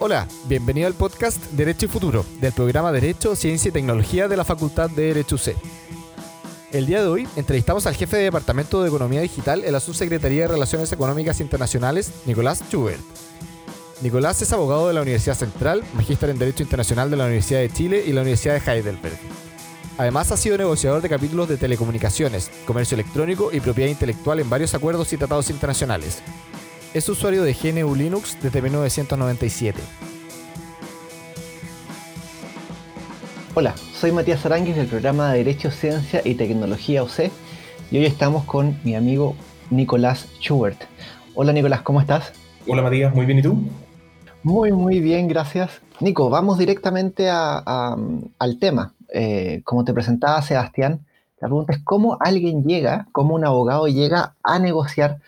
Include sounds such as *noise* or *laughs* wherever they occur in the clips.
Hola, bienvenido al podcast Derecho y Futuro del programa Derecho, Ciencia y Tecnología de la Facultad de Derecho UC. El día de hoy entrevistamos al jefe de Departamento de Economía Digital en la Subsecretaría de Relaciones Económicas Internacionales, Nicolás Schubert. Nicolás es abogado de la Universidad Central, magíster en Derecho Internacional de la Universidad de Chile y la Universidad de Heidelberg. Además ha sido negociador de capítulos de telecomunicaciones, comercio electrónico y propiedad intelectual en varios acuerdos y tratados internacionales. Es usuario de GNU Linux desde 1997. Hola, soy Matías Aránguiz del programa de Derecho, Ciencia y Tecnología UC y hoy estamos con mi amigo Nicolás Schubert. Hola Nicolás, ¿cómo estás? Hola Matías, muy bien, ¿y tú? Muy, muy bien, gracias. Nico, vamos directamente al tema. Eh, como te presentaba Sebastián, la pregunta es cómo alguien llega, cómo un abogado llega a negociar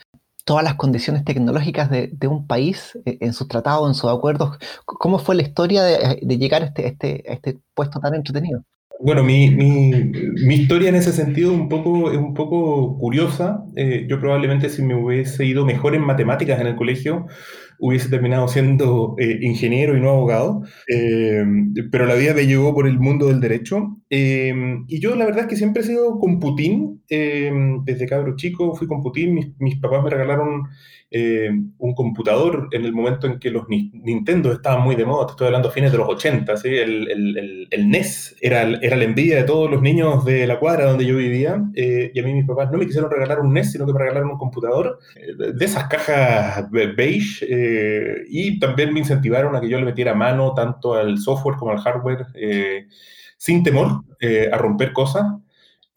todas las condiciones tecnológicas de, un país eh, en sus tratados, en sus acuerdos. ¿Cómo fue la historia de, llegar a este, este, este, puesto tan entretenido? Bueno, mi, mi, historia en ese sentido un poco, es un poco curiosa. Eh, yo probablemente si me hubiese ido mejor en matemáticas en el colegio, hubiese terminado siendo eh, ingeniero y no abogado, eh, pero la vida me llevó por el mundo del derecho. Eh, y yo la verdad es que siempre he sido con Putin, desde cabro chico fui con Putin, mis, mis papás me regalaron eh, un computador en el momento en que los Nintendo estaban muy de moda, te estoy hablando a fines de los 80, ¿sí? el, el, el, NES era, era, la envidia de todos los niños de la cuadra donde yo vivía, eh, y a mí mis papás no me quisieron regalar un NES, sino que me regalaron un computador eh, de esas cajas beige, y también me incentivaron a que yo le metiera mano tanto al software como al hardware, sin temor a romper cosas.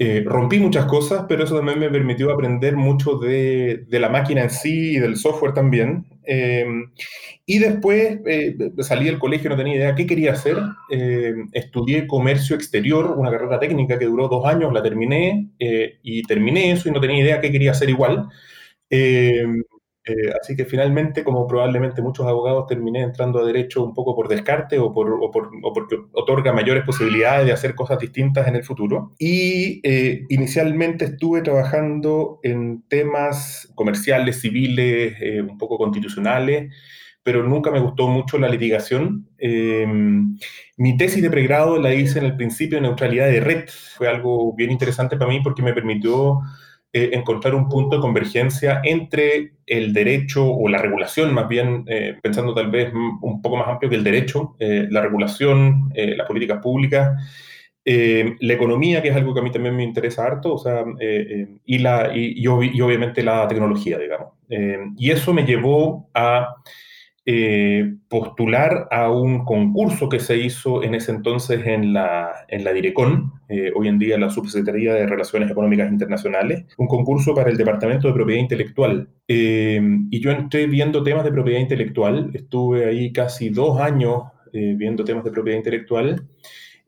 Eh, rompí muchas cosas, pero eso también me permitió aprender mucho de, de la máquina en sí y del software también. Eh, y después eh, salí del colegio, no tenía idea qué quería hacer. estudié comercio exterior, una carrera técnica que duró dos años, la terminé y terminé eso y no tenía idea qué quería hacer igual. Eh, así que finalmente, como probablemente muchos abogados, terminé entrando a derecho un poco por descarte o, por, o, por, o porque otorga mayores posibilidades de hacer cosas distintas en el futuro. Y eh, inicialmente estuve trabajando en temas comerciales, civiles, eh, un poco constitucionales, pero nunca me gustó mucho la litigación. mi tesis de pregrado la hice en el principio de neutralidad de red. Fue algo bien interesante para mí porque me permitió eh, encontrar un punto de convergencia entre el derecho o la regulación, más bien eh, pensando tal vez un poco más amplio que el derecho, eh, la regulación, las políticas públicas, la economía, que es algo que a mí también me interesa harto, o sea, y, la, y, obviamente la tecnología, digamos. y eso me llevó a eh, postular a un concurso que se hizo en ese entonces en la, en la Direcon, eh, hoy en día la Subsecretaría de Relaciones Económicas Internacionales, un concurso para el Departamento de Propiedad Intelectual. Eh, y yo entré viendo temas de propiedad intelectual, estuve ahí casi dos años viendo temas de propiedad intelectual.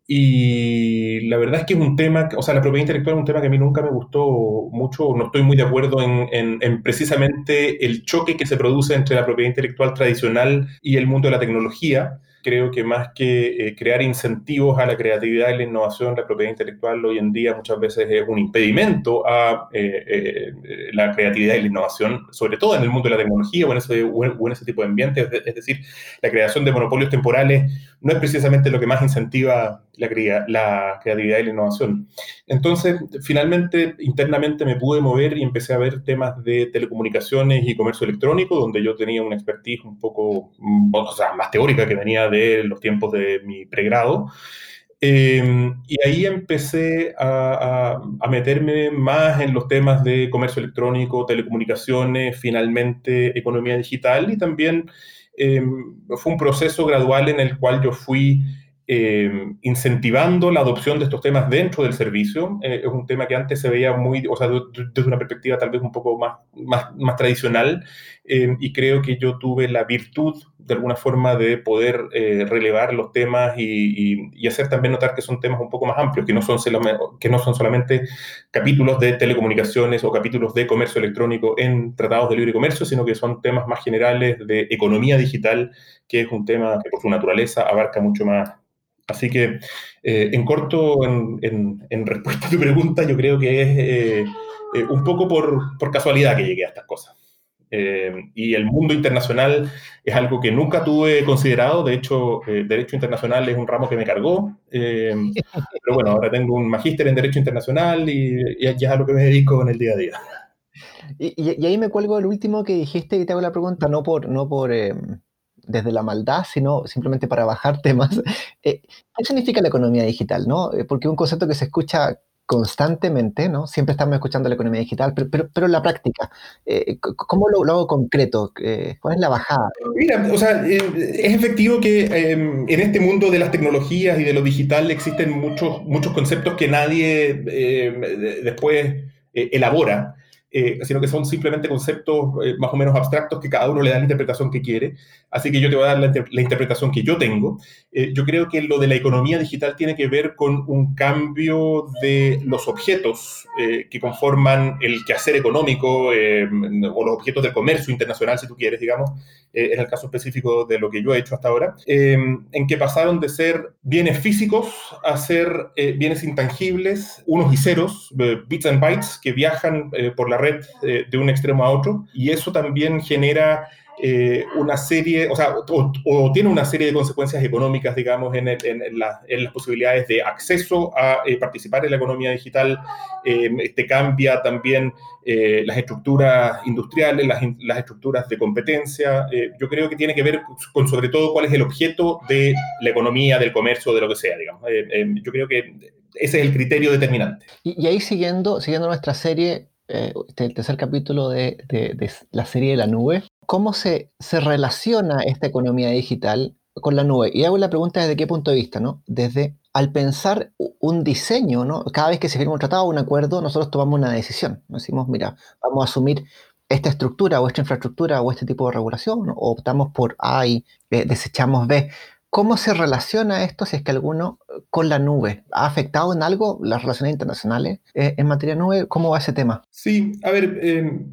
Y la verdad es que es un tema, o sea, la propiedad intelectual es un tema que a mí nunca me gustó mucho, no estoy muy de acuerdo en, en, precisamente el choque que se produce entre la propiedad intelectual tradicional y el mundo de la tecnología creo que más que eh, crear incentivos a la creatividad y la innovación, la propiedad intelectual hoy en día muchas veces es un impedimento a eh, eh, la creatividad y la innovación, sobre todo en el mundo de la tecnología o en ese, o en ese tipo de ambientes. Es decir, la creación de monopolios temporales no es precisamente lo que más incentiva la, la creatividad y la innovación. Entonces, finalmente, internamente me pude mover y empecé a ver temas de telecomunicaciones y comercio electrónico, donde yo tenía una expertise un poco o sea, más teórica que venía de los tiempos de mi pregrado. Em, y ahí empecé a, a, meterme más en los temas de comercio electrónico, telecomunicaciones, finalmente economía digital y también em, fue un proceso gradual en el cual yo fui eh, incentivando la adopción de estos temas dentro del servicio. Eh, es un tema que antes se veía muy, o sea, desde una perspectiva tal vez un poco más, más, más tradicional, eh, y creo que yo tuve la virtud, de alguna forma, de poder relevar los temas y, y, hacer también notar que son temas un poco más amplios, que no, son que no son solamente capítulos de telecomunicaciones o capítulos de comercio electrónico en tratados de libre comercio, sino que son temas más generales de economía digital, que es un tema que por su naturaleza abarca mucho más Así que, eh, en corto, en, respuesta a tu pregunta, yo creo que es eh, eh, un poco por, casualidad que llegué a estas cosas. y el mundo internacional es algo que nunca tuve considerado, de hecho, Derecho Internacional es un ramo que me cargó, pero bueno, ahora tengo un magíster en Derecho Internacional y, es a lo que me dedico en el día a día. Y, ahí me cuelgo el último que dijiste y te hago la pregunta, no por, no por desde la maldad, sino simplemente para bajar temas. *laughs* Eh, ¿Qué significa la economía digital? ¿no? Eh, porque un concepto que se escucha constantemente, ¿no? Siempre estamos escuchando la economía digital, pero, pero, la práctica, eh, ¿cómo lo, hago concreto? ¿Cuál es la bajada? Mira, o sea, es efectivo que em, en este mundo de las tecnologías y de lo digital existen muchos, muchos conceptos que nadie después elabora. Eh, sino que son simplemente conceptos eh, más o menos abstractos que cada uno le da la interpretación que quiere. Así que yo te voy a dar la, interpretación que yo tengo. Eh, yo creo que lo de la economía digital tiene que ver con un cambio de los objetos que conforman el quehacer económico o los objetos del comercio internacional, si tú quieres, digamos, en el caso específico de lo que yo he hecho hasta ahora, en que pasaron de ser bienes físicos a ser bienes intangibles, unos y ceros, bits and bytes, que viajan por la red eh, de un extremo a otro y eso también genera eh, una serie, o sea, o, tiene una serie de consecuencias económicas, digamos, en, en, las posibilidades de acceso a eh, participar en la economía digital. este cambia también las estructuras industriales, las, las estructuras de competencia. yo creo que tiene que ver con sobre todo cuál es el objeto de la economía, del comercio, de lo que sea, digamos. yo creo que ese es el criterio determinante. Y, y ahí siguiendo, siguiendo nuestra serie, eh, este, el tercer capítulo de, la serie de la nube, ¿cómo se, se relaciona esta economía digital con la nube? Y hago la pregunta desde qué punto de vista, ¿no? Desde al pensar un diseño, ¿no? Cada vez que se firma un tratado o un acuerdo, nosotros tomamos una decisión. Decimos, mira, vamos a asumir esta estructura o esta infraestructura o este tipo de regulación, o optamos por A y eh, desechamos B. ¿Cómo se relaciona esto, si es que alguno, con la nube? ¿Ha afectado en algo las relaciones internacionales eh, en materia de nube? ¿Cómo va ese tema? Sí, a ver, eh,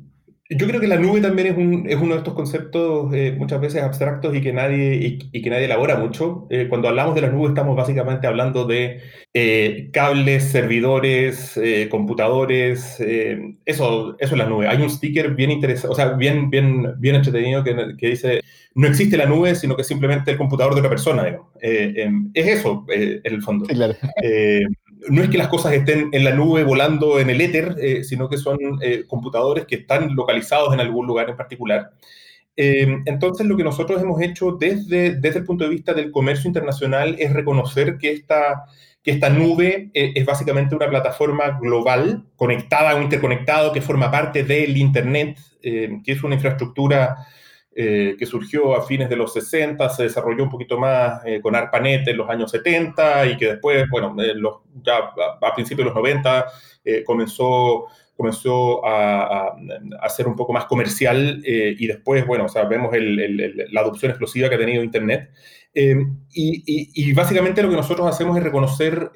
yo creo que la nube también es, un, es uno de estos conceptos eh, muchas veces abstractos y que nadie, y, que nadie elabora mucho. Eh, cuando hablamos de la nube estamos básicamente hablando de eh, cables, servidores, computadores, eso, es la nube. Hay un sticker bien interesante, o sea, bien, bien, bien entretenido que, dice, no existe la nube, sino que simplemente el computador de otra persona. Em, es eso, en el fondo. Sí, claro *laughs* no es que las cosas estén en la nube volando en el éter, eh, sino que son eh, computadores que están localizados en algún lugar en particular. Eh, entonces, lo que nosotros hemos hecho desde, desde el punto de vista del comercio internacional es reconocer que esta, que esta nube es básicamente una plataforma global, conectada o interconectado, que forma parte del Internet, que es una infraestructura eh, que surgió a fines de los 60, se desarrolló un poquito más eh, con ARPANET en los años 70 y que después, bueno, los, ya a, principios de los 90 eh, comenzó, comenzó a, a, ser un poco más comercial y después, bueno, o sea, vemos la adopción explosiva que ha tenido Internet. Y, y, básicamente lo que nosotros hacemos es reconocer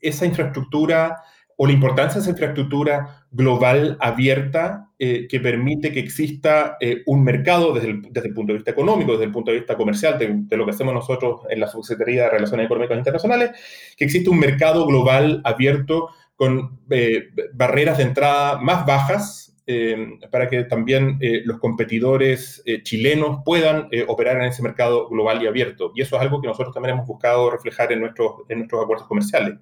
esa infraestructura o la importancia de esa infraestructura global abierta eh, que permite que exista eh, un mercado desde el, desde el, punto de vista económico, desde el punto de vista comercial, de, lo que hacemos nosotros en la Subsecretaría de Relaciones Económicas Internacionales, que existe un mercado global abierto con eh, barreras de entrada más bajas eh, para que también eh, los competidores eh, chilenos puedan operar en ese mercado global y abierto. Y eso es algo que nosotros también hemos buscado reflejar en nuestros, en nuestros acuerdos comerciales.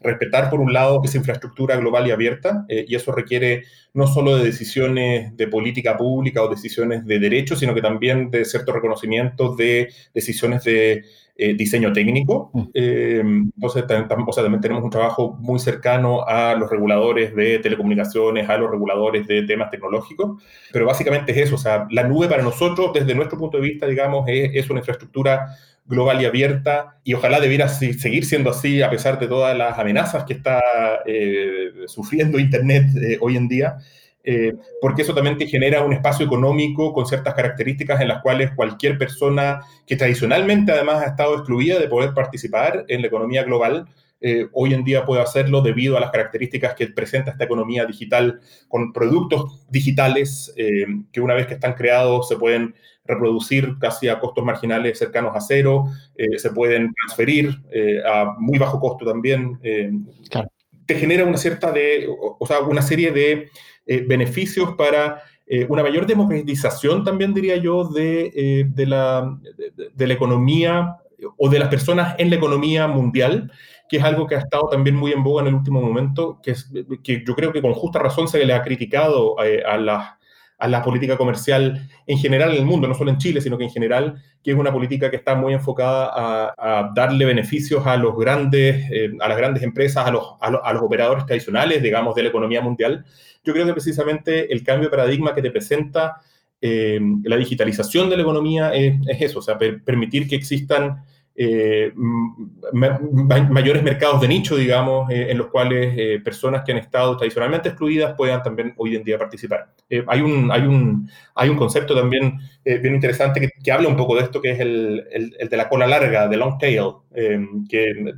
respetar, por un lado, esa infraestructura global y abierta, y eso requiere no solo de decisiones de política pública o decisiones de derechos, sino que también de cierto reconocimiento de decisiones de eh, diseño técnico. Mm. Eh, entonces, también tenemos un trabajo muy cercano a los reguladores de telecomunicaciones, a los reguladores de temas tecnológicos, pero básicamente es eso, o sea, la nube para nosotros, desde nuestro punto de vista, digamos, es, una infraestructura global y abierta y ojalá debiera seguir siendo así a pesar de todas las amenazas que está eh, sufriendo Internet hoy en día. Eh, porque eso también te genera un espacio económico con ciertas características en las cuales cualquier persona que tradicionalmente además ha estado excluida de poder participar en la economía global, eh, hoy en día puede hacerlo debido a las características que presenta esta economía digital con productos digitales eh, que una vez que están creados se pueden reproducir casi a costos marginales cercanos a cero, se pueden transferir a muy bajo costo también. Te genera una cierta de, o sea, una serie de eh, beneficios para una mayor democratización también, diría yo, de, de la, de, la economía o de las personas en la economía mundial, que es algo que ha estado también muy en boga en el último momento, que, es, que yo creo que con justa razón se le ha criticado a las a la política comercial en general en el mundo, no solo en Chile, sino que en general, que es una política que está muy enfocada a, darle beneficios a los grandes, eh, a las grandes empresas, a los, a, los, operadores tradicionales, digamos, de la economía mundial. Yo creo que precisamente el cambio de paradigma que te presenta eh, la digitalización de la economía es, eso, o sea, permitir que existan eh, mayores mercados de nicho, digamos, eh, en los cuales eh, personas que han estado tradicionalmente excluidas puedan también hoy en día participar. hay, un, hay, un, hay un concepto también bien interesante que, habla un poco de esto, que es el, el, de la cola larga, de long tail, que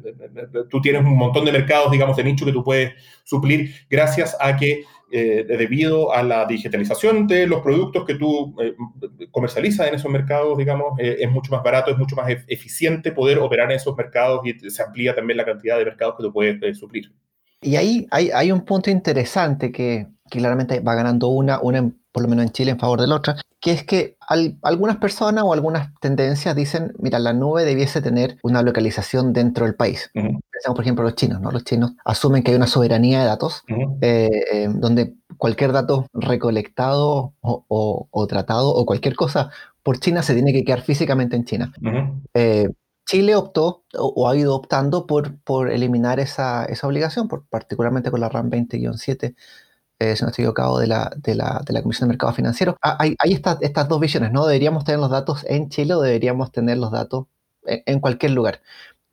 tú tienes un montón de mercados, digamos, de nicho que tú puedes suplir gracias a que eh, debido a la digitalización de los productos que tú eh, comercializas en esos mercados, digamos, eh, es mucho más barato, es mucho más eficiente poder operar en esos mercados y se amplía también la cantidad de mercados que tú puedes suplir. Y ahí hay, hay, un punto interesante que, claramente va ganando una, una, por lo menos en Chile, en favor de la otra, que es que algunas personas o algunas tendencias dicen, mira, la nube debiese tener una localización dentro del país. Pensamos, por ejemplo, los chinos, ¿no? Los chinos asumen que hay una soberanía de datos, eh, eh, donde cualquier dato recolectado o, tratado o cualquier cosa por China se tiene que quedar físicamente en China. Eh, Chile optó o, ha ido optando por, por eliminar esa, esa obligación, por, particularmente con la RAM 20-7 eh, si no estoy equivocado, de la, de la, de la Comisión de Mercado Financiero. Ah, hay, hay estas dos visiones, ¿no? ¿Deberíamos tener los datos en Chile o deberíamos tener los datos en, cualquier lugar?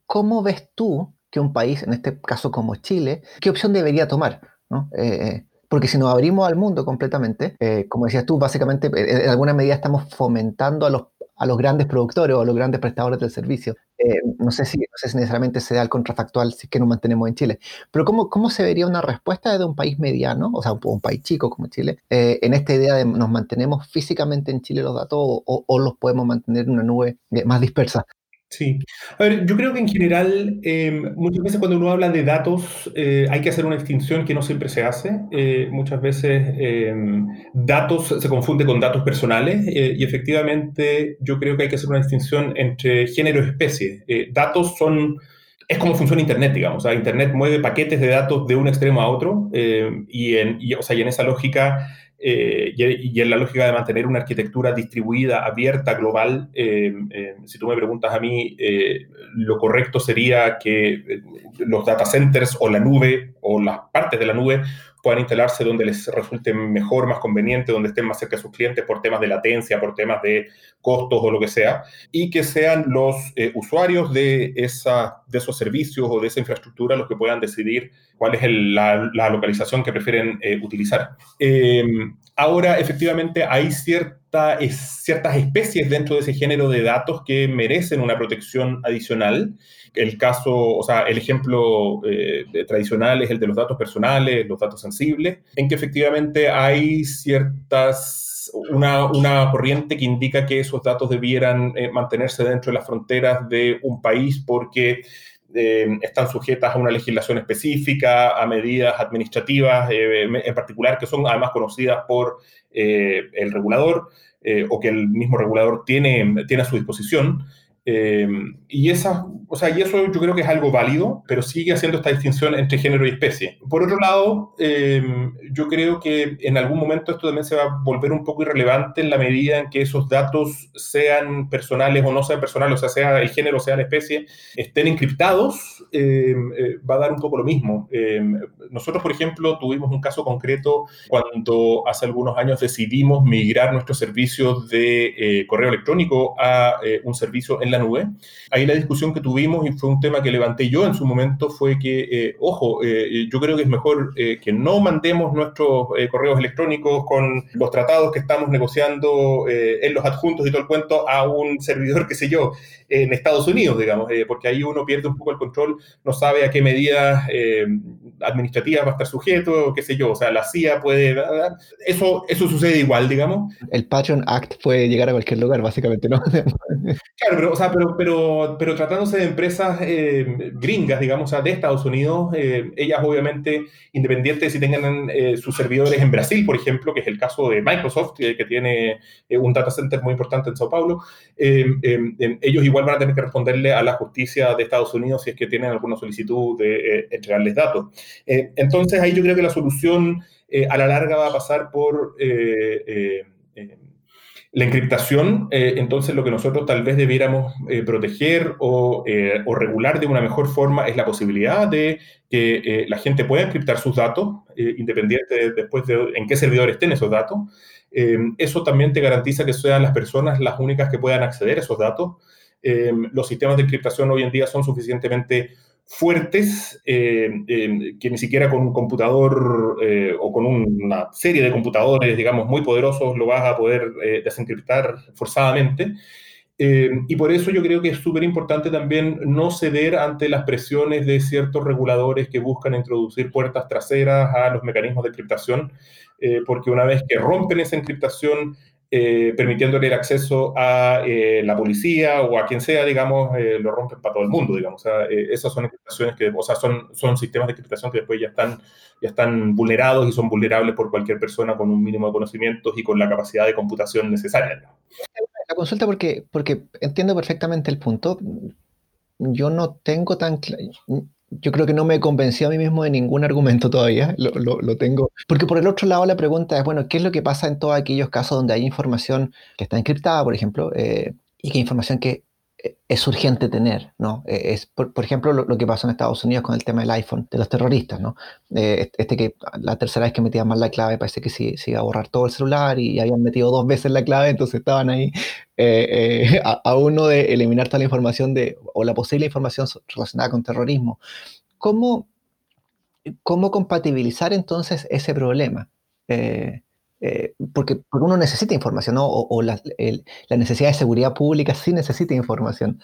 ¿Cómo ves tú que un país, en este caso como Chile, qué opción debería tomar? ¿no? Eh, eh, porque si nos abrimos al mundo completamente, como decías tú, básicamente en alguna medida estamos fomentando a los a los grandes productores o a los grandes prestadores del servicio. Eh, no, sé si, no sé si necesariamente se da el contrafactual si es que nos mantenemos en Chile, pero ¿cómo, cómo se vería una respuesta de un país mediano, o sea, un, país chico como Chile, eh, en esta idea de nos mantenemos físicamente en Chile los datos o, o los podemos mantener en una nube eh, más dispersa? Sí, a ver, yo creo que en general em, muchas veces cuando uno habla de datos eh, hay que hacer una distinción que no siempre se hace. Eh, muchas veces em, datos se confunde con datos personales eh, y efectivamente yo creo que hay que hacer una distinción entre género y especie. datos son, es como funciona Internet, digamos. Internet mueve paquetes de datos de un extremo a otro y, en, o sea, y en esa lógica eh, y, en la lógica de mantener una arquitectura distribuida, abierta, global, eh, eh, si tú me preguntas a mí, lo correcto sería que los data centers o la nube o las partes de la nube puedan instalarse donde les resulte mejor, más conveniente, donde estén más cerca de sus clientes por temas de latencia, por temas de costos o lo que sea, y que sean los eh, usuarios de, esa, de esos servicios o de esa infraestructura los que puedan decidir cuál es la, localización que prefieren eh, utilizar. Em, ahora, efectivamente, hay cierta, ciertas especies dentro de ese género de datos que merecen una protección adicional el caso, o sea, el ejemplo eh, tradicional es el de los datos personales, los datos sensibles, en que efectivamente hay ciertas, una, una corriente que indica que esos datos debieran eh, mantenerse dentro de las fronteras de un país porque eh, están sujetas a una legislación específica, a medidas administrativas en particular, que son además conocidas por el regulador o que el mismo regulador tiene, tiene a su disposición. Y esa o sea, y eso yo creo que es algo válido, pero sigue haciendo esta distinción entre género y especie. Por otro lado, em, yo creo que en algún momento esto también se va a volver un poco irrelevante en la medida en que esos datos sean personales o no sean personales, o sea, sea el género o sea la especie, estén encriptados, em, eh, va a dar un poco lo mismo. Em, nosotros, por ejemplo, tuvimos un caso concreto cuando hace algunos años decidimos migrar nuestros servicios de eh, correo electrónico a eh, un servicio en la Ahí la discusión que tuvimos y fue un tema que levanté yo en su momento, fue que, eh, ojo, eh, yo creo que es mejor eh, que no mandemos nuestros correos electrónicos con los tratados que estamos negociando en los adjuntos y todo el cuento a un servidor, *laughs* qué sé yo, en Estados Unidos, digamos, porque ahí uno pierde un poco el control, no sabe a qué medidas administrativas va a estar sujeto, qué sé yo, o sea, la CIA puede... Eso, eso sucede igual, digamos. El Patriot Act puede llegar a cualquier lugar, básicamente, ¿no? *laughs* claro, pero sea, pero, pero, pero tratándose de empresas eh, gringas, digamos, de Estados Unidos, eh, ellas obviamente, independientes de si tengan eh, sus servidores en Brasil, por ejemplo, que es el caso de Microsoft, que tiene un data center muy importante en Sao Paulo, ellos igual van a tener que responderle a la justicia de Estados Unidos si es que tienen alguna solicitud de entregarles datos. Entonces, ahí yo creo que la solución a la larga va a pasar por la encriptación, eh, entonces lo que nosotros tal vez debiéramos eh, proteger eh, o, regular de una mejor forma es la posibilidad de que la gente pueda encriptar sus datos, independiente después de en qué servidor estén esos datos. eso también te garantiza que sean las personas las únicas que puedan acceder a esos datos. los sistemas de encriptación hoy en día son suficientemente fuertes eh, que ni siquiera con un computador eh, o con una serie de computadores, digamos, muy poderosos lo vas a poder eh, desencriptar forzadamente. y por eso yo creo que es súper importante también no ceder ante las presiones de ciertos reguladores que buscan introducir puertas traseras a los mecanismos de encriptación, porque una vez que rompen esa encriptación, eh, permitiéndole el acceso a eh, la policía o a quien sea, digamos, eh, lo rompen para todo el mundo, digamos. Esas son encriptaciones que, o sea, son, son sistemas de encriptación que después ya están, ya están vulnerados y son vulnerables por cualquier persona con un mínimo de conocimientos y con la capacidad de computación necesaria. La consulta porque, porque entiendo perfectamente el punto. Yo no tengo tan claro yo creo que no me convencí a mí mismo de ningún argumento todavía, lo, lo, tengo. Porque por el otro lado la pregunta es, bueno, ¿qué es lo que pasa en todos aquellos casos donde hay información que está encriptada, por ejemplo, eh, y que información que es urgente tener, ¿no? Eh, es, por, ejemplo, lo, que pasó en Estados Unidos con el tema del iPhone, de los terroristas, ¿no? Eh, este que la tercera vez que metían mal la clave parece que se, se, iba a borrar todo el celular y habían metido dos veces la clave, entonces estaban ahí eh, a, uno de eliminar toda la información de, o la posible información relacionada con terrorismo. ¿Cómo, cómo compatibilizar entonces ese problema? Eh, porque, uno necesita información, ¿no? O, la, necesidad de seguridad pública sí necesita información.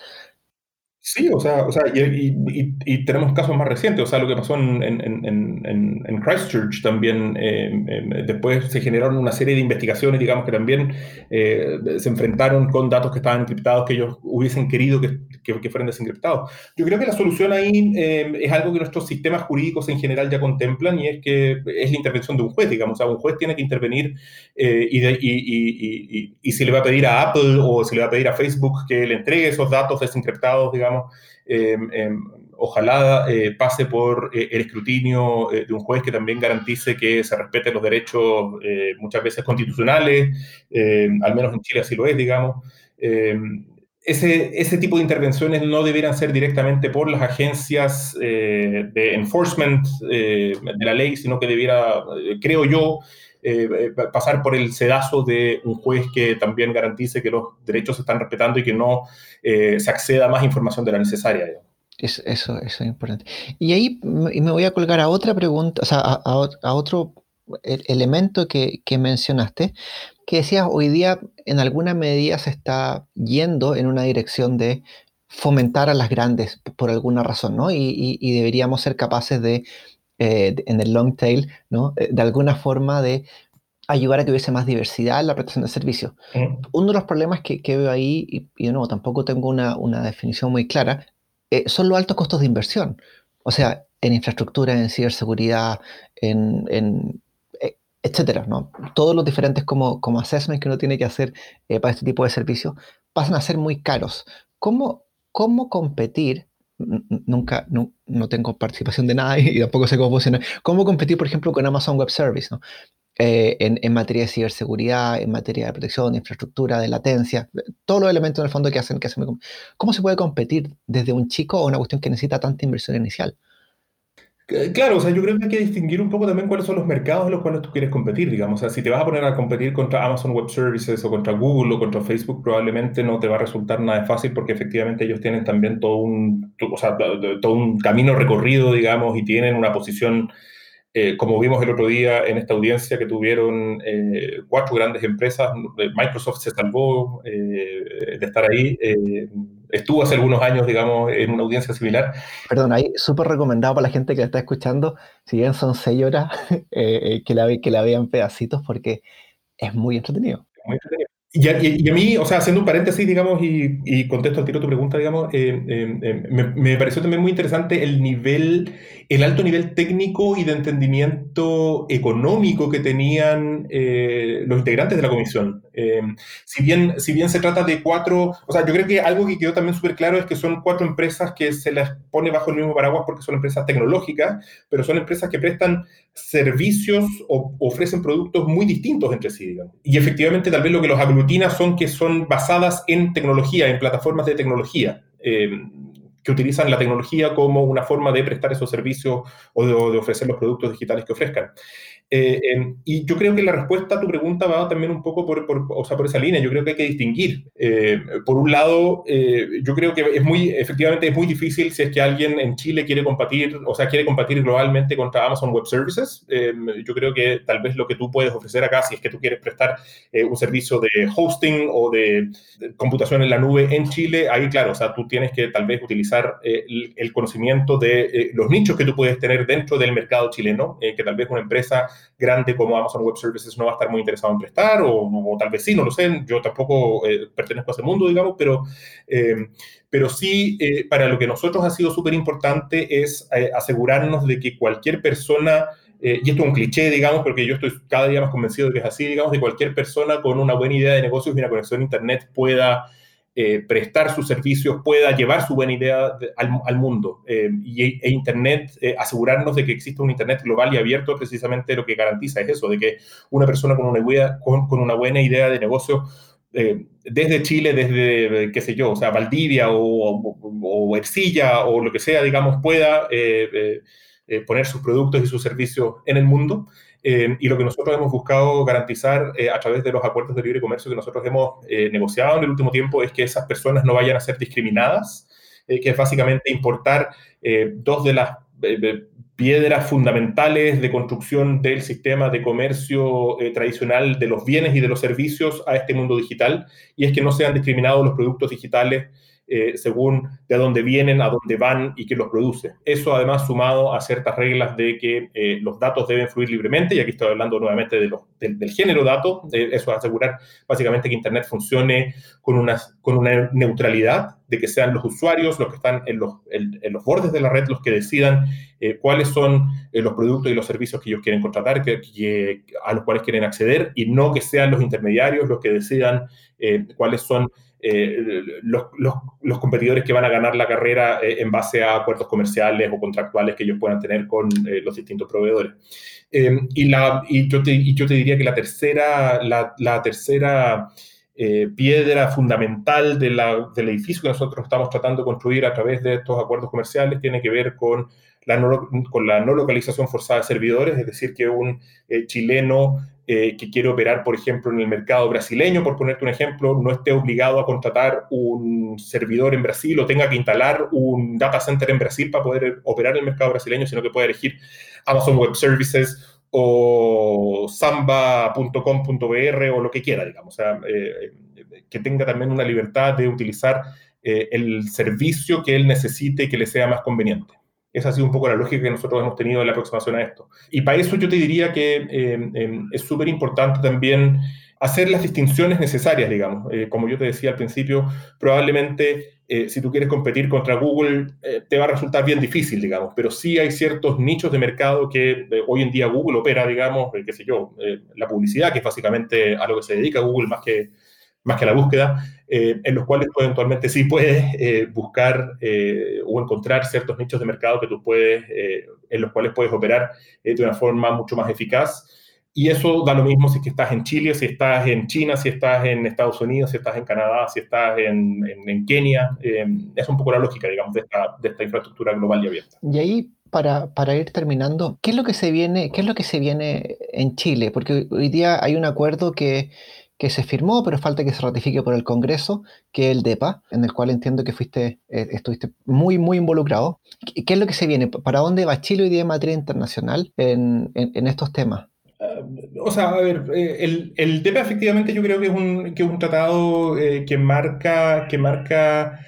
Sí, o sea, o sea y, tenemos casos más recientes, o sea, lo que pasó en, en, Christchurch también, eh, eh, después se generaron una serie de investigaciones, digamos, que también eh, se enfrentaron con datos que estaban encriptados, que ellos hubiesen querido que, que, fueran desencriptados. Yo creo que la solución ahí es algo que nuestros sistemas jurídicos en general ya contemplan y es que es la intervención de un juez, digamos, o sea, un juez tiene que intervenir y, y, y si le va a pedir a Apple o si le va a pedir a Facebook que le entregue esos datos desencriptados, digamos, Em, em, ojalá eh, pase por eh, el escrutinio eh, de un juez que también garantice que se respeten los derechos muchas veces constitucionales, em, al menos en Chile así lo es, digamos. Ese, ese, tipo de intervenciones no deberían ser directamente por las agencias de enforcement de la ley, sino que debiera, creo yo, eh, pasar por el sedazo de un juez que también garantice que los derechos se están respetando y que no eh, se acceda a más información de la necesaria. eso, eso es importante. Y ahí me voy a colgar a otra pregunta, o sea, a, otro elemento que, mencionaste, que decías, hoy día en alguna medida se está yendo en una dirección de fomentar a las grandes por alguna razón, ¿no? Y deberíamos ser capaces de eh, en el long tail, ¿no? Eh, de alguna forma de ayudar a que hubiese más diversidad en la prestación de servicios. Uno de los problemas que, veo ahí, y, de nuevo tampoco tengo una, definición muy clara, eh, son los altos costos de inversión. O sea, en infraestructura, en ciberseguridad, en, en etcétera, ¿no? Todos los diferentes como, como assessments que uno tiene que hacer para este tipo de servicios pasan a ser muy caros. ¿Cómo, cómo competir nunca, no, no, tengo participación de nada *laughs* y tampoco sé cómo funciona. ¿Cómo competir, por ejemplo, con Amazon Web Service? ¿no? Eh, en, en, materia de ciberseguridad, en materia de protección, de infraestructura, de latencia, todos los elementos en el fondo que hacen que hacen. ¿Cómo se puede competir desde un chico a una cuestión que necesita tanta inversión inicial? Claro, o sea, yo creo que hay que distinguir un poco también cuáles son los mercados en los cuales tú quieres competir, digamos. O sea, si te vas a poner a competir contra Amazon Web Services o contra Google o contra Facebook, probablemente no te va a resultar nada fácil porque efectivamente ellos tienen también todo un, o sea, todo un camino recorrido, digamos, y tienen una posición eh, como vimos el otro día en esta audiencia que tuvieron eh, cuatro grandes empresas, eh, Microsoft se salvó de estar ahí, estuvo hace algunos años, digamos, en una audiencia similar. Perdón, ahí súper recomendado para la gente que está escuchando, si bien son seis horas, *laughs* que, la, que la vean pedacitos porque es muy entretenido. Muy entretenido. Y a, mí, o sea, haciendo un paréntesis, digamos, y, contesto al tiro tu pregunta, digamos, eh, eh, eh, me, pareció también muy interesante el nivel, el alto nivel técnico y de entendimiento económico que tenían los integrantes de la comisión. si, bien, si bien se trata de cuatro, o sea, yo creo que algo que quedó también súper claro es que son cuatro empresas que se las pone bajo el mismo paraguas porque son empresas tecnológicas, pero son empresas que prestan servicios o ofrecen productos muy distintos entre sí, digamos. Y efectivamente, tal vez lo que los rutinas son que son basadas en tecnología, en plataformas de tecnología. Eh, que utilizan la tecnología como una forma de prestar esos servicios o de, ofrecer los productos digitales que ofrezcan. Eh, y yo creo que la respuesta a tu pregunta va también un poco por, por, o sea, por esa línea. Yo creo que hay que distinguir. Eh, por un lado, eh, yo creo que es muy, efectivamente, es muy difícil si es que alguien en Chile quiere competir, o sea, quiere competir globalmente contra Amazon Web Services. yo creo que tal vez lo que tú puedes ofrecer acá, si es que tú quieres prestar un servicio de hosting o de, computación en la nube en Chile, ahí, claro, o sea, tú tienes que tal vez utilizar el, conocimiento de los nichos que tú puedes tener dentro del mercado chileno, que tal vez una empresa grande como Amazon Web Services no va a estar muy interesado en prestar, o, tal vez sí, no lo sé, yo tampoco eh, pertenezco a ese mundo, digamos, pero, eh, pero sí, eh, para lo que nosotros ha sido súper importante es asegurarnos de que cualquier persona, y esto es un cliché, digamos, porque yo estoy cada día más convencido de que es así, digamos, de cualquier persona con una buena idea de negocios y una conexión a Internet pueda eh, prestar sus servicios, pueda llevar su buena idea al, mundo. Eh, y, e Internet, eh, asegurarnos de que existe un Internet global y abierto, precisamente lo que garantiza es eso, de que una persona con una, idea, con, una buena idea de negocio, desde Chile, desde, qué sé yo, o sea, Valdivia o, o, Ercilla o lo que sea, digamos, pueda poner sus productos y sus servicios en el mundo. Eh, y lo que nosotros hemos buscado garantizar eh, a través de los acuerdos de libre comercio que nosotros hemos eh, negociado en el último tiempo es que esas personas no vayan a ser discriminadas, que es básicamente importar dos de las piedras fundamentales de construcción del sistema de comercio tradicional de los bienes y de los servicios a este mundo digital, y es que no sean discriminados los productos digitales eh, según de dónde vienen, a dónde van y quién los produce. Eso además sumado a ciertas reglas de que eh, los datos deben fluir libremente, y aquí estoy hablando nuevamente de del, género dato, eso es asegurar básicamente que Internet funcione con una, con una neutralidad, de que sean los usuarios los que están en los, en, los bordes de la red los que decidan eh, cuáles son los productos y los servicios que ellos quieren contratar, que, a los cuales quieren acceder, y no que sean los intermediarios los que decidan cuáles son eh, los, los, competidores que van a ganar la carrera eh, en base a acuerdos comerciales o contractuales que ellos puedan tener con eh, los distintos proveedores. y, la, y, yo te, y yo te diría que la tercera, la, tercera piedra fundamental del edificio que nosotros estamos tratando de construir a través de estos acuerdos comerciales tiene que ver con la no, con la no localización forzada de servidores, es decir, que un chileno eh, que quiere operar, por ejemplo, en el mercado brasileño, por ponerte un ejemplo, no esté obligado a contratar un servidor en Brasil o tenga que instalar un data center en Brasil para poder operar en el mercado brasileño, sino que puede elegir Amazon Web Services o samba.com.br o lo que quiera, digamos. O sea, eh, que tenga también una libertad de utilizar eh, el servicio que él necesite y que le sea más conveniente. Esa ha sido un poco la lógica que nosotros hemos tenido en la aproximación a esto. Y para eso yo te diría que eh, eh, es súper importante también hacer las distinciones necesarias, digamos. Eh, como yo te decía al principio, probablemente si tú quieres competir contra Google te va a resultar bien difícil, digamos, pero sí hay ciertos nichos de mercado que hoy en día Google opera, digamos, qué sé yo, la publicidad, que es básicamente a lo que se dedica Google más que, más que la búsqueda, eh, en los cuales tú eventualmente sí puedes eh, buscar eh, o encontrar ciertos nichos de mercado que tú puedes, en los cuales puedes operar de una forma mucho más eficaz. Y eso da lo mismo si que estás en Chile, si estás en China, si estás en Estados Unidos, si estás en Canadá, si estás en, en, Kenia. es un poco la lógica, digamos, de esta, de esta infraestructura global y abierta. Y ahí para, para, ir terminando, ¿qué es lo que se viene, qué es lo que se viene en Chile? Porque hoy día hay un acuerdo que, que se firmó, pero falta que se ratifique por el Congreso, que es el DEPA, en el cual entiendo que fuiste, eh, estuviste muy, muy involucrado. ¿Qué es lo que se viene? ¿Para dónde va Chile hoy día en materia internacional en, en, estos temas? Uh, o sea, a ver, eh, el, el, DEPA efectivamente yo creo que es un, que es un tratado eh, que marca, que marca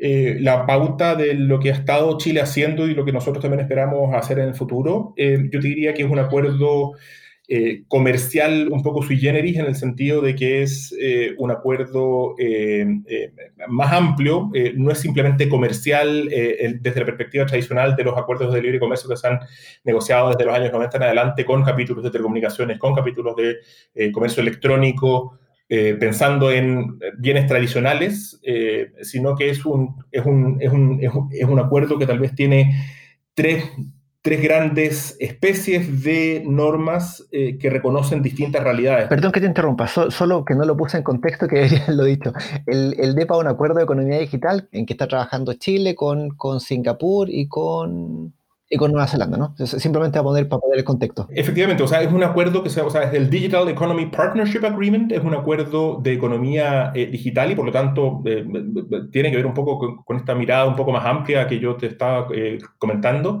la pauta de lo que ha estado Chile haciendo y lo que nosotros también esperamos hacer en el futuro. yo te diría que es un acuerdo eh, comercial un poco sui generis en el sentido de que es eh, un acuerdo eh, más amplio, no es simplemente comercial desde la perspectiva tradicional de los acuerdos de libre comercio que se han negociado desde los años 90 en adelante con capítulos de telecomunicaciones, con capítulos de comercio electrónico, pensando en bienes tradicionales, sino que es un, es, un, es, un, es un acuerdo que tal vez tiene tres tres grandes especies de normas eh, que reconocen distintas realidades. Perdón que te interrumpa, solo que no lo puse en contexto, que debería lo dicho. El, el DEPA es un acuerdo de economía digital en que está trabajando Chile con, con Singapur y con, y con Nueva Zelanda, ¿no? Simplemente a poner, para poner el contexto. Efectivamente, o sea, es un acuerdo que se, o sea, es el Digital Economy Partnership Agreement, es un acuerdo de economía eh, digital y por lo tanto eh, tiene que ver un poco con, con, esta mirada un poco más amplia que yo te estaba comentando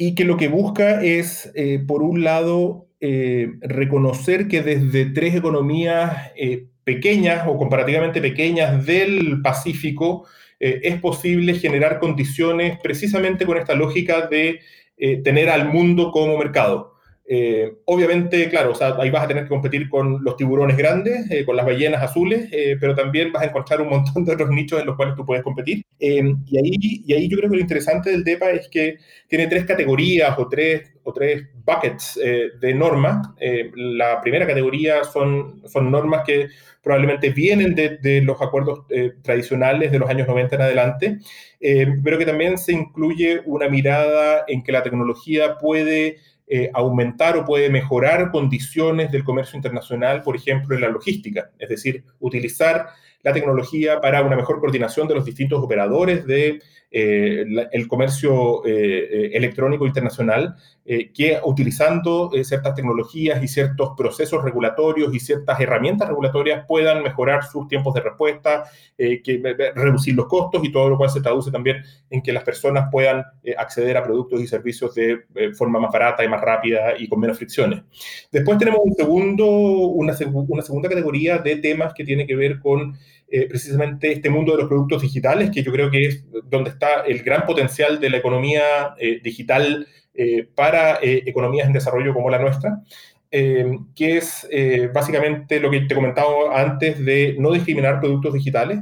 y que lo que busca es, eh, por un lado, eh, reconocer que desde tres economías eh, pequeñas o comparativamente pequeñas del Pacífico es posible generar condiciones precisamente con esta lógica de tener al mundo como mercado. Eh, obviamente, claro, o sea, ahí vas a tener que competir con los tiburones grandes, eh, con las ballenas azules, eh, pero también vas a encontrar un montón de otros nichos en los cuales tú puedes competir. y, ahí, y ahí yo creo que lo interesante del DEPA es que tiene tres categorías o tres, o tres buckets de normas. la primera categoría son, son normas que probablemente vienen de, los acuerdos tradicionales de los años 90 en adelante, pero que también se incluye una mirada en que la tecnología puede eh, aumentar o puede mejorar condiciones del comercio internacional, por ejemplo, en la logística, es decir, utilizar la tecnología para una mejor coordinación de los distintos operadores de, eh, el comercio eh, electrónico internacional, que utilizando ciertas tecnologías y ciertos procesos regulatorios y ciertas herramientas regulatorias puedan mejorar sus tiempos de respuesta, que, reducir los costos y todo lo cual se traduce también en que las personas puedan acceder a productos y servicios de forma más barata y más rápida y con menos fricciones. Después tenemos una segunda categoría de temas que tiene que ver con eh, precisamente este mundo de los productos digitales, que yo creo que es donde está el gran potencial de la economía eh, digital eh, para economías en desarrollo como la nuestra, que es básicamente lo que te comentaba antes de no discriminar productos digitales,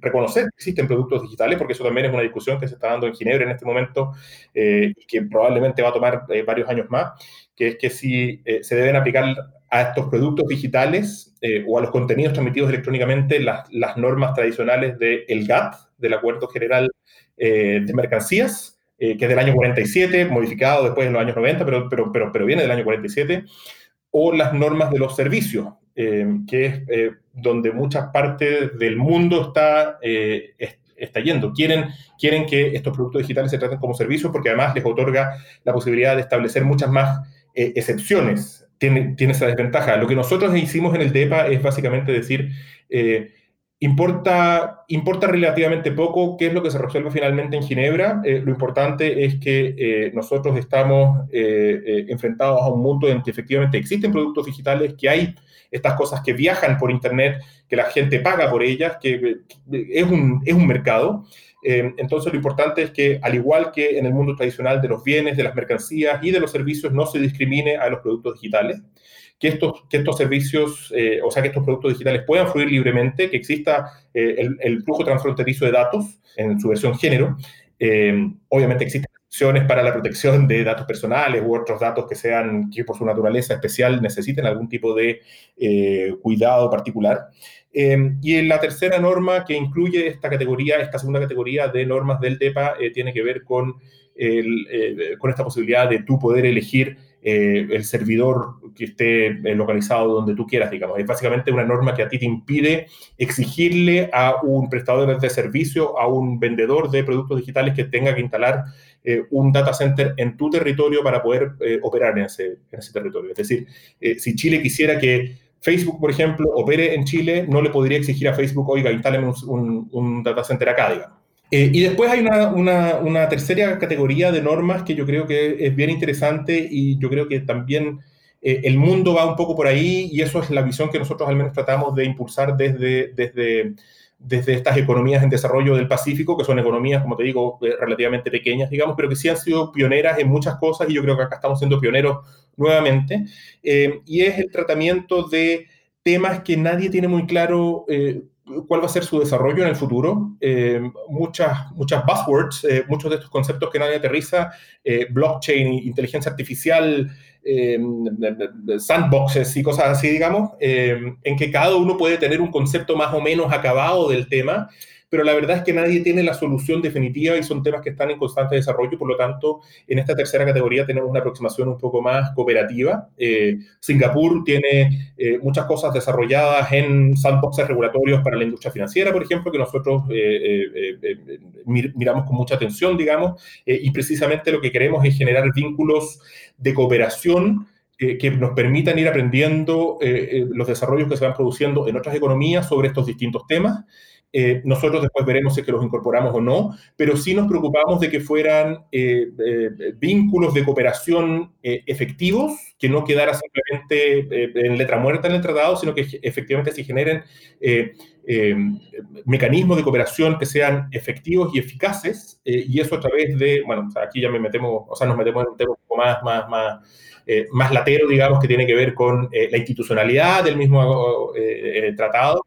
reconocer que existen productos digitales, porque eso también es una discusión que se está dando en Ginebra en este momento y que probablemente va a tomar varios años más, que es que si se deben aplicar a estos productos digitales eh, o a los contenidos transmitidos electrónicamente las, normas tradicionales del GATT, del Acuerdo General eh, de Mercancías, eh, que es del año 47, modificado después en los años 90, pero, pero, pero, pero viene del año 47, o las normas de los servicios, que es donde muchas partes del mundo está, está yendo. Quieren, quieren que estos productos digitales se traten como servicios porque además les otorga la posibilidad de establecer muchas más excepciones tiene, tiene esa desventaja. Lo que nosotros hicimos en el DEPA es básicamente decir, eh, importa, importa relativamente poco qué es lo que se resuelve finalmente en Ginebra. Eh, lo importante es que eh, nosotros estamos enfrentados a un mundo en que efectivamente existen productos digitales, que hay estas cosas que viajan por Internet, que la gente paga por ellas, que, es, un, es un mercado. Eh, entonces, lo importante es que, al igual que en el mundo tradicional de los bienes, de las mercancías y de los servicios, no se discrimine a los productos digitales, que estos, que estos servicios, eh, o sea, que estos productos digitales puedan fluir libremente, que exista eh, el, flujo transfronterizo de datos en su versión género. obviamente existen opciones para la protección de datos personales u otros datos que sean, que por su naturaleza especial necesiten algún tipo de cuidado particular. Em, y la tercera norma que incluye esta categoría, esta segunda categoría de normas del DEPA, eh, tiene que ver con, eh, con esta posibilidad de tú poder elegir eh, el servidor que esté localizado donde tú quieras, digamos. Es básicamente una norma que a ti te impide exigirle a un prestador de servicio, a un vendedor de productos digitales que tenga que instalar un data center en tu territorio para poder operar en ese territorio. Es decir, si Chile quisiera que Facebook, por ejemplo, opere en Chile, no le podría exigir a Facebook, oiga, instáleme un, un, data center acá, digamos. Eh, y después hay una, una, una, tercera categoría de normas que yo creo que es bien interesante y yo creo que también eh, el mundo va un poco por ahí y eso es la visión que nosotros al menos tratamos de impulsar desde, desde, desde estas economías en desarrollo del Pacífico, que son economías, como te digo, eh, relativamente pequeñas, digamos, pero que sí han sido pioneras en muchas cosas y yo creo que acá estamos siendo pioneros nuevamente. Eh, y es el tratamiento de temas que nadie tiene muy claro eh, cuál va a ser su desarrollo en el futuro. muchas, muchas buzzwords, muchos de estos conceptos que nadie aterriza, blockchain, inteligencia artificial, sandboxes y cosas así, digamos, en que cada uno puede tener un concepto más o menos acabado del tema pero la verdad es que nadie tiene la solución definitiva y son temas que están en constante desarrollo, por lo tanto, en esta tercera categoría tenemos una aproximación un poco más cooperativa. Eh, Singapur tiene eh, muchas cosas desarrolladas en sandboxes regulatorios para la industria financiera, por ejemplo, que nosotros eh, miramos con mucha atención, digamos, y precisamente lo que queremos es generar vínculos de cooperación que nos permitan ir aprendiendo los desarrollos que se van produciendo en otras economías sobre estos distintos temas eh, nosotros después veremos si es que los incorporamos o no, pero sí nos preocupamos de que fueran eh, eh, vínculos de cooperación efectivos, que no quedara simplemente en letra muerta en el tratado, sino que efectivamente se generen mecanismos de cooperación que sean efectivos y eficaces, y eso a través de, bueno, aquí ya me metemos, o sea, nos metemos en un tema un poco más, más, más, más latero, digamos, que tiene que ver con la institucionalidad del mismo tratado,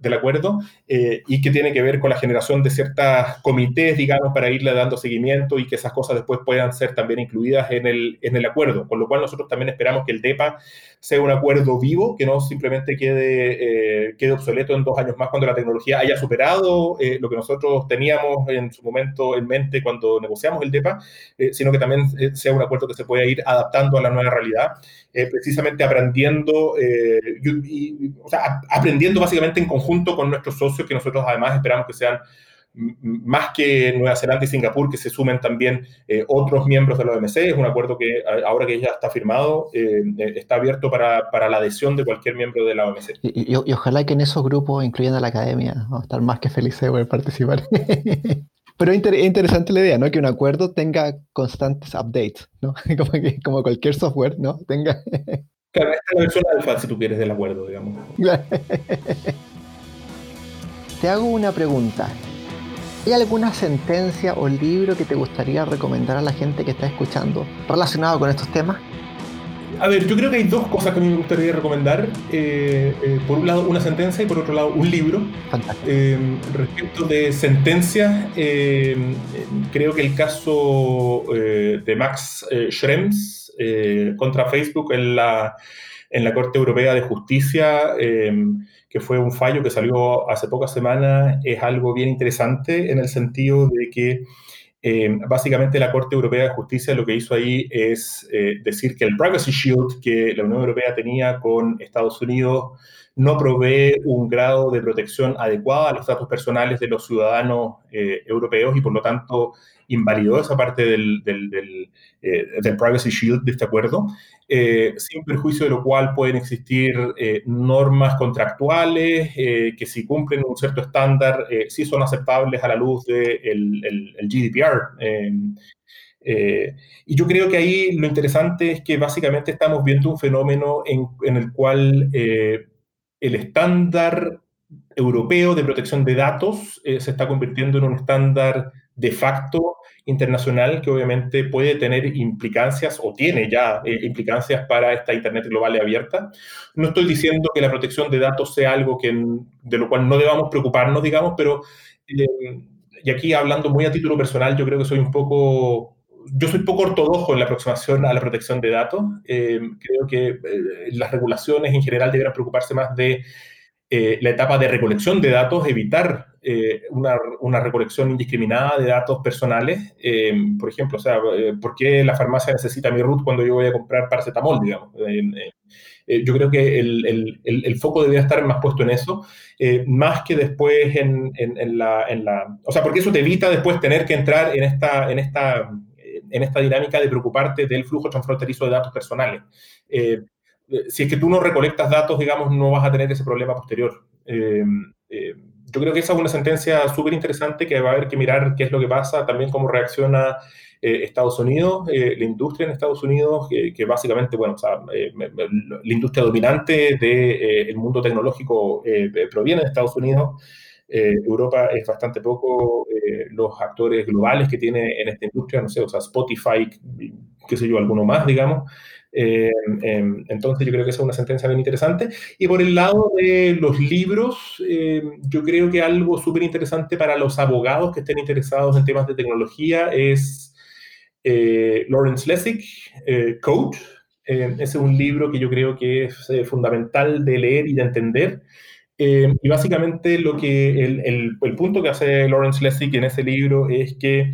del acuerdo eh, y que tiene que ver con la generación de ciertas comités, digamos, para irle dando seguimiento y que esas cosas después puedan ser también incluidas en el, en el acuerdo. Con lo cual nosotros también esperamos que el DEPA sea un acuerdo vivo, que no simplemente quede, eh, quede obsoleto en dos años más cuando la tecnología haya superado eh, lo que nosotros teníamos en su momento en mente cuando negociamos el DEPA, sino que también sea un acuerdo que se pueda ir adaptando a la nueva realidad, precisamente aprendiendo, y, o sea, aprendiendo básicamente en conjunto junto con nuestros socios, que nosotros además esperamos que sean más que Nueva Zelanda y Singapur, que se sumen también eh, otros miembros de la OMC. Es un acuerdo que ahora que ya está firmado, eh, eh, está abierto para, para, la adhesión de cualquier miembro de la OMC. Y, y, ojalá que en esos grupos incluyan a la academia. Vamos a estar más que felices de poder participar. *laughs* Pero es interesante la idea, ¿no? Que un acuerdo tenga constantes updates, ¿no? *laughs* Como, que, como cualquier software, ¿no? Tenga... *laughs* Claro, esta es la versión alfa, si tú quieres, del acuerdo, digamos. *laughs* Te hago una pregunta. ¿Hay alguna sentencia o libro que te gustaría recomendar a la gente que está escuchando relacionado con estos temas? A ver, yo creo que hay dos cosas que a mí me gustaría recomendar. Eh, eh, por un lado, una sentencia y por otro lado, un libro. Eh, respecto de sentencias, creo que el caso de Max Schrems contra Facebook en la, en la Corte Europea de Justicia que fue un fallo que salió hace pocas semanas, es algo bien interesante en el sentido de que eh, básicamente la Corte Europea de Justicia lo que hizo ahí es eh, decir que el Privacy Shield que la Unión Europea tenía con Estados Unidos no provee un grado de protección adecuada a los datos personales de los ciudadanos eh, europeos y por lo tanto invalidó esa parte del, del, del, Privacy Shield de este acuerdo. Eh, sin perjuicio de lo cual pueden existir eh, normas contractuales eh, que si cumplen un cierto estándar sí son aceptables a la luz del de el, GDPR. y yo creo que ahí lo interesante es que básicamente estamos viendo un fenómeno en, en el cual el estándar europeo de protección de datos se está convirtiendo en un estándar de facto internacional que obviamente puede tener implicancias o tiene ya eh, implicancias para esta Internet global y abierta. No estoy diciendo que la protección de datos sea algo que, de lo cual no debamos preocuparnos, digamos, pero, eh, y aquí hablando muy a título personal, yo creo que soy un poco yo soy poco ortodoxo en la aproximación a la protección de datos. Eh, creo que las regulaciones en general deberán preocuparse más de la etapa de recolección de datos, evitar eh, una, una, recolección indiscriminada de datos personales. Eh, por ejemplo, o sea, eh, ¿por qué la farmacia necesita mi root cuando yo voy a comprar paracetamol, digamos? yo creo que el, el, el, foco debería estar más puesto en eso, más que después en, en, la, en, la, O sea, porque eso te evita después tener que entrar en esta, en esta, en esta dinámica de preocuparte del flujo transfronterizo de datos personales. si es que tú no recolectas datos, digamos, no vas a tener ese problema posterior yo creo que esa es una sentencia súper interesante que va a haber que mirar qué es lo que pasa, también cómo reacciona eh, Estados Unidos, eh, la industria en Estados Unidos, que básicamente, bueno, o sea, la industria dominante del mundo tecnológico proviene de Estados Unidos. Europa es bastante poco los actores globales que tiene en esta industria, no sé, o sea, Spotify, qué sé yo, alguno más, digamos. Eh, em, entonces yo creo que esa es una sentencia bien interesante. Y por el lado de los libros, eh, yo creo que algo súper interesante para los abogados que estén interesados en temas de tecnología es eh, Lawrence Lessig, Code. ese es un libro que yo creo que es fundamental de leer y de entender. Y básicamente lo que el, el, el, punto que hace Lawrence Lessig en ese libro es que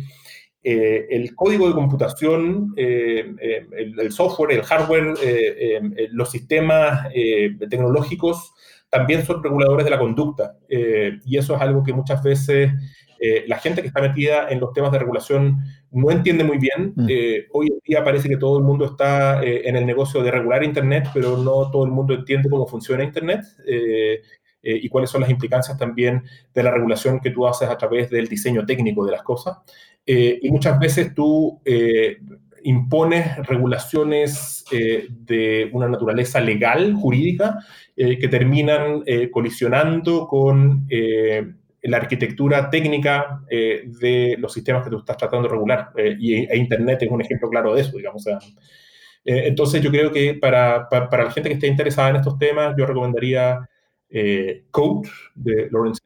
eh, el código de computación, eh, eh, el, software, el hardware, los sistemas tecnológicos también son reguladores de la conducta. y eso es algo que muchas veces la gente que está metida en los temas de regulación no entiende muy bien. Mm. hoy en día parece que todo el mundo está en el negocio de regular Internet, pero no todo el mundo entiende cómo funciona Internet. Y cuáles son las implicancias también de la regulación que tú haces a través del diseño técnico de las cosas. Eh, y muchas veces tú eh, impones regulaciones eh, de una naturaleza legal, jurídica, que terminan colisionando con la arquitectura técnica de los sistemas que tú estás tratando de regular. y e Internet es un ejemplo claro de eso, digamos. entonces yo creo que para, para, la gente que esté interesada en estos temas, yo recomendaría Code de Lawrence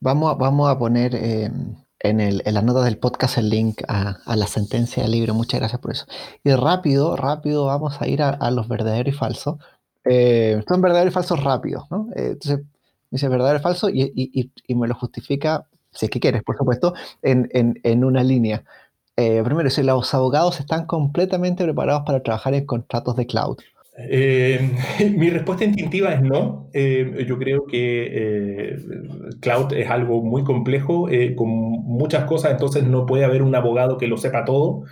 Vamos, vamos a poner en, el, en las notas del podcast el link a, la sentencia del libro. Muchas gracias por eso. Y rápido, rápido vamos a ir a, los verdaderos y falsos. Eh, son verdaderos y falsos rápidos, ¿no? Eh, entonces, dice verdadero y falso y, y, y, me lo justifica, si es que quieres, por supuesto, en, en, en una línea. Eh, primero, si los abogados están completamente preparados para trabajar en contratos de cloud. Eh, *laughs* mi respuesta instintiva es no. Eh, yo creo que eh, cloud es algo muy complejo, con muchas cosas, entonces no puede haber un abogado que lo sepa todo.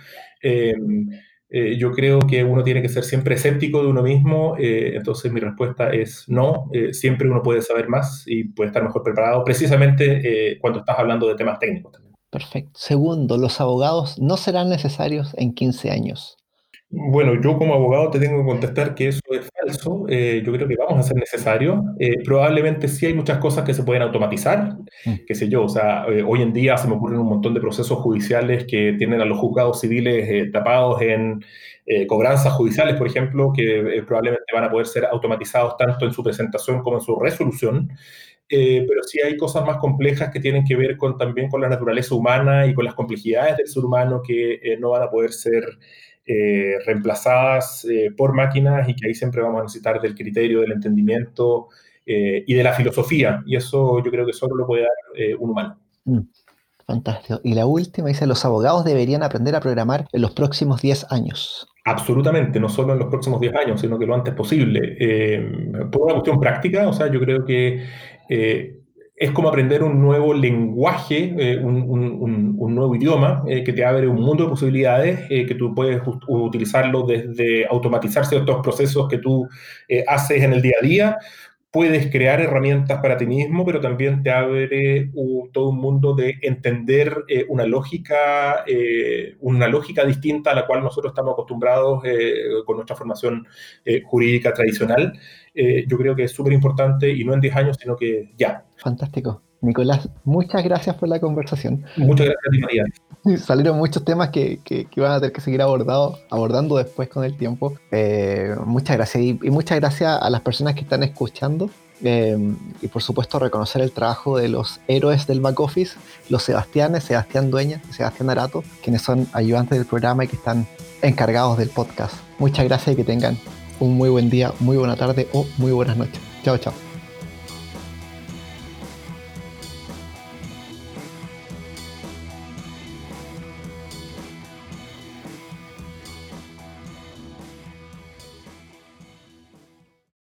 yo creo que uno tiene que ser siempre escéptico de uno mismo, entonces mi respuesta es no. siempre uno puede saber más y puede estar mejor preparado, precisamente cuando estás hablando de temas técnicos también. Perfecto. Segundo, los abogados no serán necesarios en 15 años. Bueno, yo como abogado te tengo que contestar que eso es falso. Eh, yo creo que vamos a ser necesarios. Eh, probablemente sí hay muchas cosas que se pueden automatizar, mm. qué sé yo. O sea, eh, hoy en día se me ocurren un montón de procesos judiciales que tienen a los juzgados civiles tapados en cobranzas judiciales, por ejemplo, que probablemente van a poder ser automatizados tanto en su presentación como en su resolución. pero sí hay cosas más complejas que tienen que ver con, también con la naturaleza humana y con las complejidades del ser humano que no van a poder ser eh, reemplazadas eh, por máquinas y que ahí siempre vamos a necesitar del criterio, del entendimiento eh, y de la filosofía. Y eso yo creo que solo lo puede dar un humano. Mm, fantástico. Y la última dice, los abogados deberían aprender a programar en los próximos 10 años. Absolutamente, no solo en los próximos 10 años, sino que lo antes posible. por una cuestión práctica, o sea, yo creo que es como aprender un nuevo lenguaje, eh, un, nuevo idioma eh, que te abre un mundo de posibilidades, eh, que tú puedes utilizarlo desde automatizar ciertos procesos que tú haces en el día a día. Puedes crear herramientas para ti mismo, pero también te abre todo un mundo de entender una, lógica, una lógica distinta a la cual nosotros estamos acostumbrados con nuestra formación jurídica tradicional. yo creo que es súper importante y no en 10 años, sino que ya, Fantástico. Nicolás, muchas gracias por la conversación. Muchas gracias, María. Salieron muchos temas que, que, van a tener que seguir abordado, abordando después con el tiempo. Eh, muchas gracias y, muchas gracias a las personas que están escuchando. Eh, y por supuesto reconocer el trabajo de los héroes del back office, los Sebastianes, Sebastián Dueña, Sebastián Arato, quienes son ayudantes del programa y que están encargados del podcast. Muchas gracias y que tengan un muy buen día, muy buena tarde o muy buenas noches. Chao, chao.